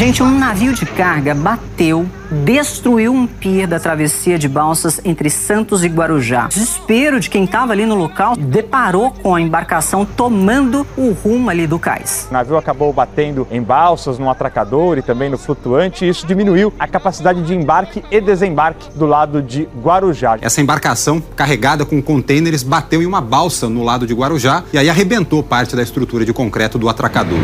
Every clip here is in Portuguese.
Gente, um navio de carga bateu, destruiu um pier da travessia de balsas entre Santos e Guarujá. Desespero de quem estava ali no local deparou com a embarcação tomando o rumo ali do cais. O navio acabou batendo em balsas, no atracador e também no flutuante, e isso diminuiu a capacidade de embarque e desembarque do lado de Guarujá. Essa embarcação, carregada com contêineres, bateu em uma balsa no lado de Guarujá e aí arrebentou parte da estrutura de concreto do atracador.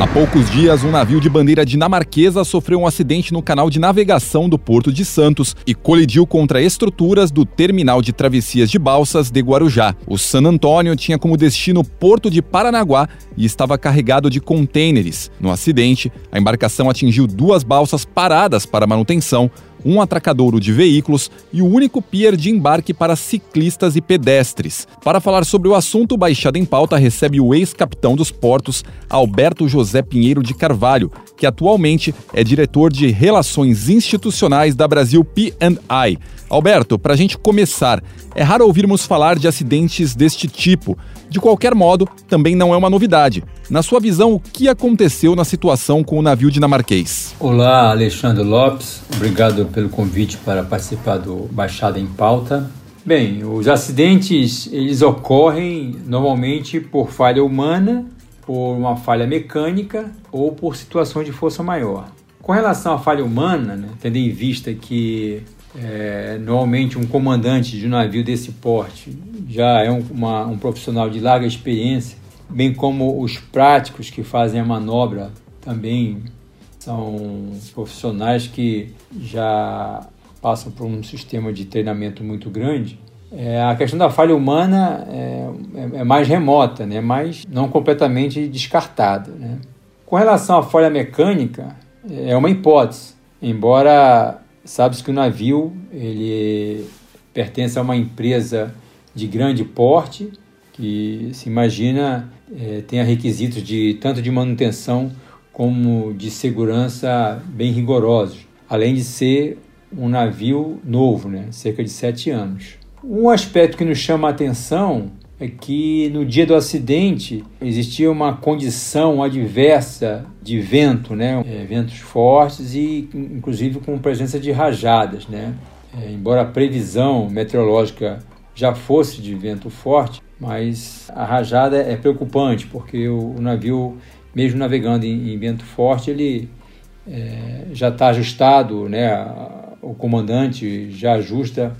Há poucos dias, um navio de bandeira dinamarquesa sofreu um acidente no canal de navegação do Porto de Santos e colidiu contra estruturas do terminal de travessias de balsas de Guarujá. O San Antônio tinha como destino Porto de Paranaguá e estava carregado de contêineres. No acidente, a embarcação atingiu duas balsas paradas para manutenção, um atracadouro de veículos e o único pier de embarque para ciclistas e pedestres. Para falar sobre o assunto, Baixada em Pauta recebe o ex-capitão dos portos, Alberto José Pinheiro de Carvalho, que atualmente é diretor de Relações Institucionais da Brasil P&I. Alberto, para a gente começar, é raro ouvirmos falar de acidentes deste tipo. De qualquer modo, também não é uma novidade. Na sua visão, o que aconteceu na situação com o navio dinamarquês? Olá, Alexandre Lopes. Obrigado pelo convite para participar do Baixada em Pauta. Bem, os acidentes eles ocorrem normalmente por falha humana, por uma falha mecânica ou por situação de força maior. Com relação à falha humana, né, tendo em vista que é, normalmente um comandante de um navio desse porte já é um, uma, um profissional de larga experiência, bem como os práticos que fazem a manobra também são profissionais que já passam por um sistema de treinamento muito grande. É, a questão da falha humana é, é, é mais remota, né? mas não completamente descartada. Né? Com relação à falha mecânica, é uma hipótese, embora sabe-se que o navio ele pertence a uma empresa de grande porte, que se imagina é, tenha requisitos de tanto de manutenção como de segurança bem rigorosos, além de ser um navio novo, né, cerca de sete anos. Um aspecto que nos chama a atenção é que no dia do acidente existia uma condição adversa de vento, né, é, ventos fortes e inclusive com presença de rajadas, né. É, embora a previsão meteorológica já fosse de vento forte, mas a rajada é preocupante porque o, o navio mesmo navegando em, em vento forte, ele é, já está ajustado, né? o comandante já ajusta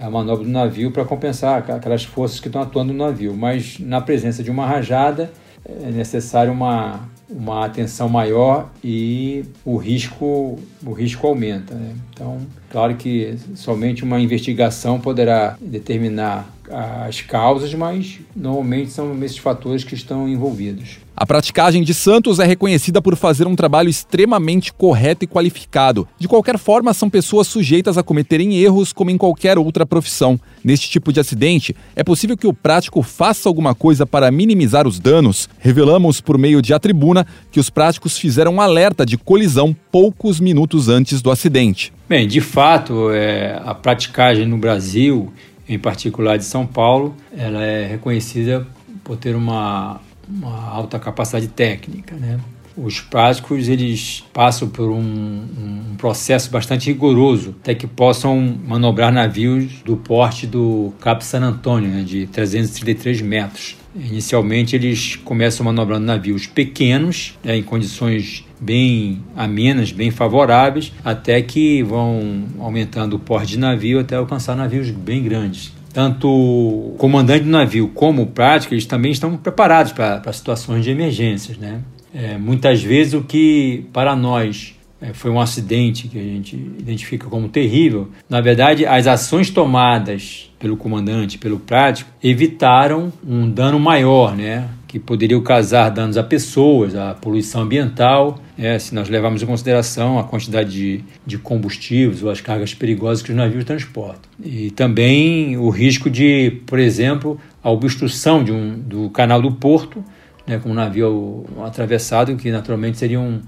a manobra do navio para compensar aquelas forças que estão atuando no navio. Mas na presença de uma rajada é necessário uma, uma atenção maior e o risco, o risco aumenta. Né? Então, claro que somente uma investigação poderá determinar as causas, mas normalmente são esses fatores que estão envolvidos. A praticagem de Santos é reconhecida por fazer um trabalho extremamente correto e qualificado. De qualquer forma, são pessoas sujeitas a cometerem erros como em qualquer outra profissão. Neste tipo de acidente, é possível que o prático faça alguma coisa para minimizar os danos. Revelamos por meio de a tribuna que os práticos fizeram um alerta de colisão poucos minutos antes do acidente. Bem, de fato, é, a praticagem no Brasil, em particular de São Paulo, ela é reconhecida por ter uma uma alta capacidade técnica, né? Os práticos eles passam por um, um, processo bastante rigoroso até que possam manobrar navios do porte do Cabo San Antônio, né, de 333 metros. Inicialmente eles começam manobrando navios pequenos, né, em condições bem amenas, bem favoráveis, até que vão aumentando o porte de navio até alcançar navios bem grandes tanto o comandante do navio como o prático, eles também estão preparados para situações de emergências. Né? É, muitas vezes o que para nós é, foi um acidente que a gente identifica como terrível, na verdade as ações tomadas pelo comandante, pelo prático, evitaram um dano maior, né? que poderia causar danos a pessoas, a poluição ambiental, é, se nós levarmos em consideração a quantidade de, de combustíveis ou as cargas perigosas que os navios transportam. E também o risco de, por exemplo, a obstrução de um, do canal do porto, né, com um navio atravessado, que naturalmente seria um,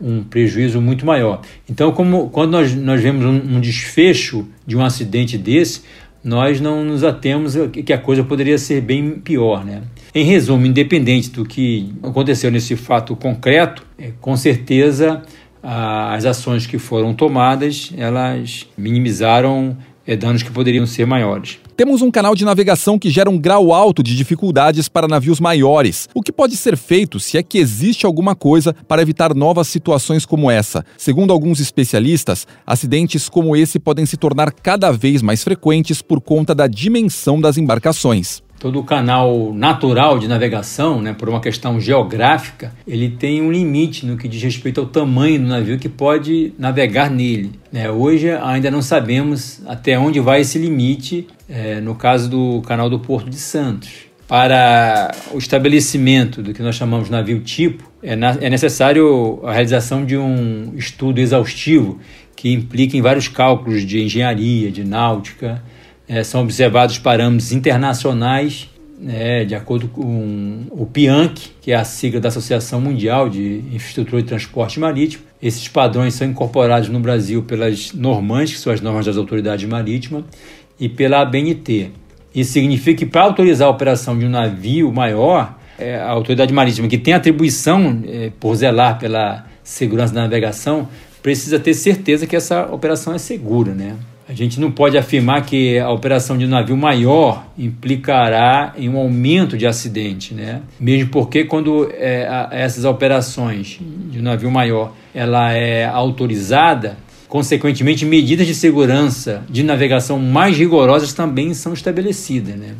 um prejuízo muito maior. Então, como, quando nós, nós vemos um, um desfecho de um acidente desse, nós não nos atemos que a coisa poderia ser bem pior, né? Em resumo, independente do que aconteceu nesse fato concreto, é, com certeza as ações que foram tomadas elas minimizaram é, danos que poderiam ser maiores. Temos um canal de navegação que gera um grau alto de dificuldades para navios maiores. O que pode ser feito se é que existe alguma coisa para evitar novas situações como essa? Segundo alguns especialistas, acidentes como esse podem se tornar cada vez mais frequentes por conta da dimensão das embarcações todo canal natural de navegação, né, por uma questão geográfica, ele tem um limite no que diz respeito ao tamanho do navio que pode navegar nele. Né? Hoje ainda não sabemos até onde vai esse limite, é, no caso do canal do Porto de Santos. Para o estabelecimento do que nós chamamos navio tipo, é, na, é necessário a realização de um estudo exaustivo que implica em vários cálculos de engenharia, de náutica, é, são observados parâmetros internacionais, né, de acordo com o PIANC, que é a sigla da Associação Mundial de Infraestrutura de Transporte Marítimo. Esses padrões são incorporados no Brasil pelas normas, que são as normas das autoridades marítimas, e pela ABNT. Isso significa que para autorizar a operação de um navio maior, é, a autoridade marítima que tem atribuição é, por zelar pela segurança da navegação precisa ter certeza que essa operação é segura, né? A gente não pode afirmar que a operação de um navio maior implicará em um aumento de acidente, né? Mesmo porque quando é, a, essas operações de um navio maior ela é autorizada, consequentemente medidas de segurança de navegação mais rigorosas também são estabelecidas, né?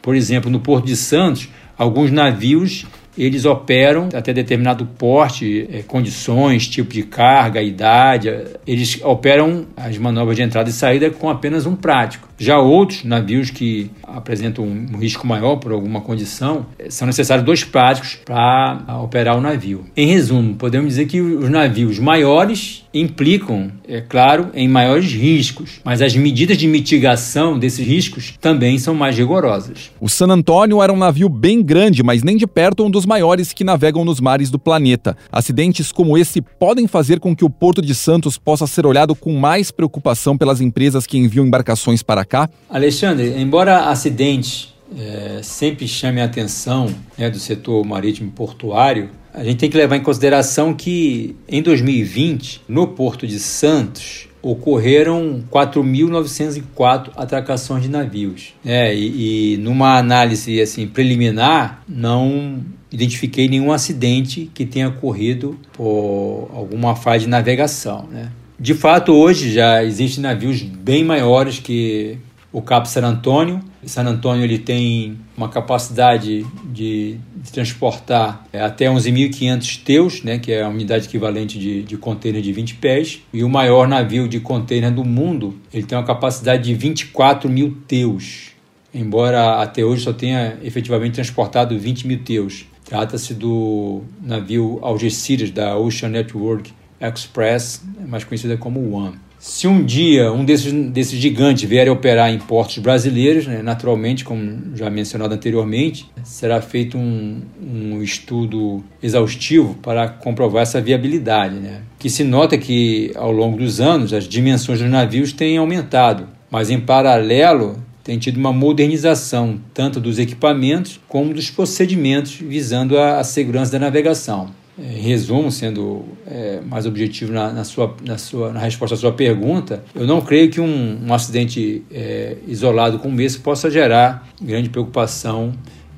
Por exemplo, no Porto de Santos, alguns navios eles operam até determinado porte, é, condições, tipo de carga, idade. Eles operam as manobras de entrada e saída com apenas um prático. Já outros navios que apresentam um risco maior por alguma condição, é, são necessários dois práticos para operar o navio. Em resumo, podemos dizer que os navios maiores implicam, é claro, em maiores riscos, mas as medidas de mitigação desses riscos também são mais rigorosas. O San Antônio era um navio bem grande, mas nem de perto um dos maiores que navegam nos mares do planeta. Acidentes como esse podem fazer com que o Porto de Santos possa ser olhado com mais preocupação pelas empresas que enviam embarcações para cá? Alexandre, embora acidentes é, sempre chame a atenção né, do setor marítimo portuário, a gente tem que levar em consideração que em 2020, no Porto de Santos, ocorreram 4.904 atracações de navios. É, e, e, numa análise assim preliminar, não identifiquei nenhum acidente que tenha ocorrido por alguma falha de navegação. Né? De fato, hoje já existem navios bem maiores que o Cabo San Antônio. San Antônio ele tem uma capacidade de, de transportar é, até 11.500 teus, né, que é a unidade equivalente de, de container de 20 pés. E o maior navio de container do mundo ele tem uma capacidade de 24 mil teus, embora até hoje só tenha efetivamente transportado 20 mil teus. Trata-se do navio Algeciras da Ocean Network Express, mais conhecida como One. Se um dia um desses, desses gigantes vier a operar em portos brasileiros, né, naturalmente, como já mencionado anteriormente, será feito um, um estudo exaustivo para comprovar essa viabilidade. Né? Que se nota que, ao longo dos anos, as dimensões dos navios têm aumentado, mas em paralelo tem tido uma modernização tanto dos equipamentos como dos procedimentos visando a, a segurança da navegação em resumo, sendo é, mais objetivo na, na, sua, na, sua, na resposta à sua pergunta, eu não creio que um, um acidente é, isolado como esse possa gerar grande preocupação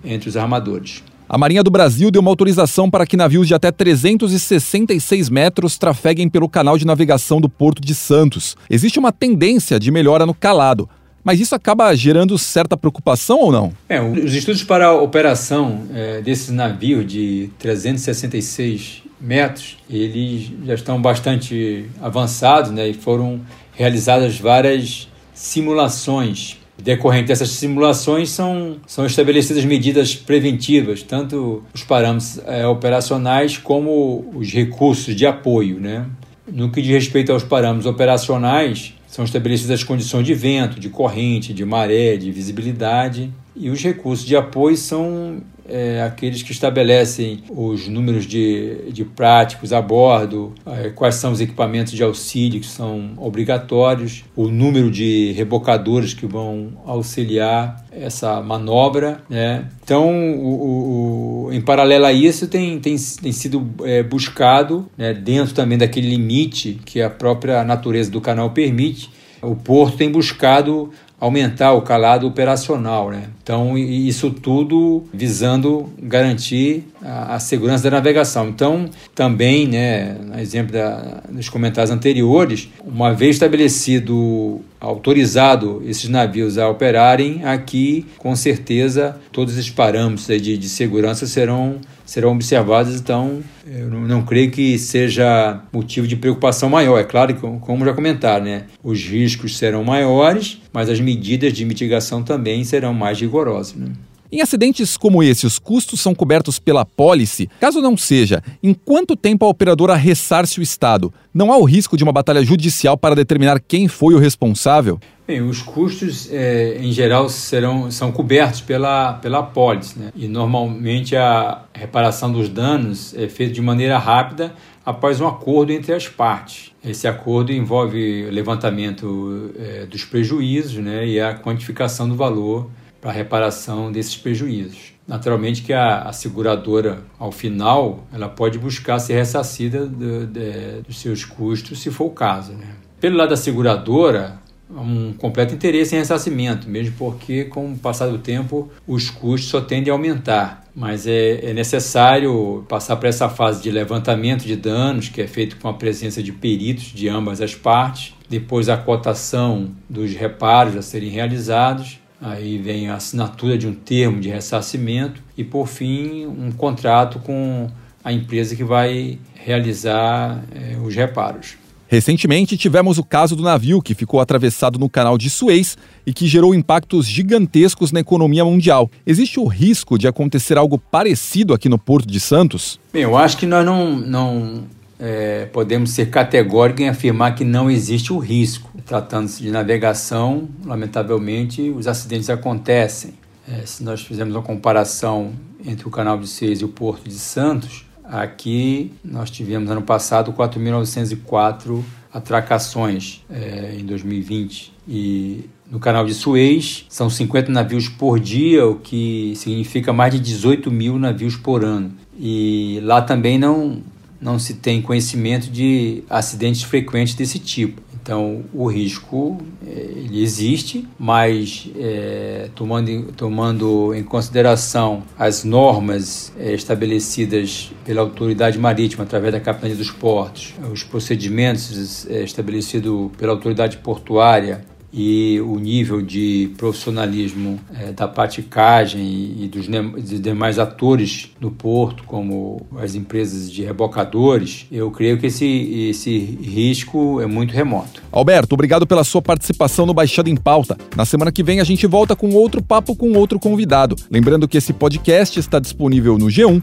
entre os armadores. A Marinha do Brasil deu uma autorização para que navios de até 366 metros trafeguem pelo canal de navegação do Porto de Santos. Existe uma tendência de melhora no calado, mas isso acaba gerando certa preocupação ou não? É, os estudos para a operação é, desses navios de 366 metros, eles já estão bastante avançados né, e foram realizadas várias simulações Decorrente dessas simulações são, são estabelecidas medidas preventivas, tanto os parâmetros é, operacionais como os recursos de apoio. Né? No que diz respeito aos parâmetros operacionais, são estabelecidas as condições de vento, de corrente, de maré, de visibilidade, e os recursos de apoio são é, aqueles que estabelecem os números de, de práticos a bordo, é, quais são os equipamentos de auxílio que são obrigatórios, o número de rebocadores que vão auxiliar essa manobra. Né? Então, o, o, em paralelo a isso, tem, tem, tem sido é, buscado, né, dentro também daquele limite que a própria natureza do canal permite, o porto tem buscado aumentar o calado operacional. Né? Então, isso tudo visando garantir a, a, segurança da navegação. Então, também, né, no exemplo da, dos comentários anteriores, uma vez estabelecido, autorizado esses navios a operarem, aqui, com certeza, todos esses parâmetros de, de segurança serão serão observados, então eu não, creio que seja motivo de preocupação maior. É claro que, como já comentaram, né, os riscos serão maiores, mas as medidas de mitigação também serão mais rigorosas. Né? Em acidentes como esse, os custos são cobertos pela pólice? Caso não seja, em quanto tempo a operadora ressarce o Estado? Não há o risco de uma batalha judicial para determinar quem foi o responsável? Bem, os custos, é, em geral, serão, são cobertos pela, pela pólice, né? e normalmente a reparação dos danos é feita de maneira rápida após um acordo entre as partes. Esse acordo envolve levantamento é, dos prejuízos né? e a quantificação do valor para a reparação desses prejuízos. Naturalmente que a, a, seguradora, ao final, ela pode buscar ser ressarcida de, dos seus custos, se for o caso. Né? Pelo lado da seguradora, um completo interesse em ressarcimento, mesmo porque, com o passar do tempo, os custos só tendem a aumentar. Mas é, é necessário passar por essa fase de levantamento de danos, que é feito com a presença de peritos de ambas as partes, depois a cotação dos reparos a serem realizados, aí vem a assinatura de um termo de ressarcimento e, por fim, um contrato com a empresa que vai realizar é, os reparos. Recentemente, tivemos o caso do navio que ficou atravessado no canal de Suez e que gerou impactos gigantescos na economia mundial. Existe o risco de acontecer algo parecido aqui no Porto de Santos? Bem, eu acho que nós não, não é, podemos ser categóricos em afirmar que não existe o risco. Tratando-se de navegação, lamentavelmente, os acidentes acontecem. É, se nós fizermos uma comparação entre o canal de Suez e o Porto de Santos, Aqui nós tivemos ano passado 4.904 atracações é, em 2020 e no canal de Suez são 50 navios por dia, o que significa mais de 18 mil navios por ano. E lá também não, não se tem conhecimento de acidentes frequentes desse tipo. Então, o risco é, ele existe, mas é, tomando, tomando em consideração as normas é, estabelecidas pela autoridade marítima através da Capitania dos Portos, os procedimentos é, estabelecidos pela autoridade portuária e o nível de profissionalismo é, da praticagem e, dos, dos, demais atores do porto, como as empresas de rebocadores, eu creio que esse, esse risco é muito remoto. Alberto, obrigado pela sua participação no Baixada em Pauta. Na semana que vem a gente volta com outro papo com outro convidado. Lembrando que esse podcast está disponível no G1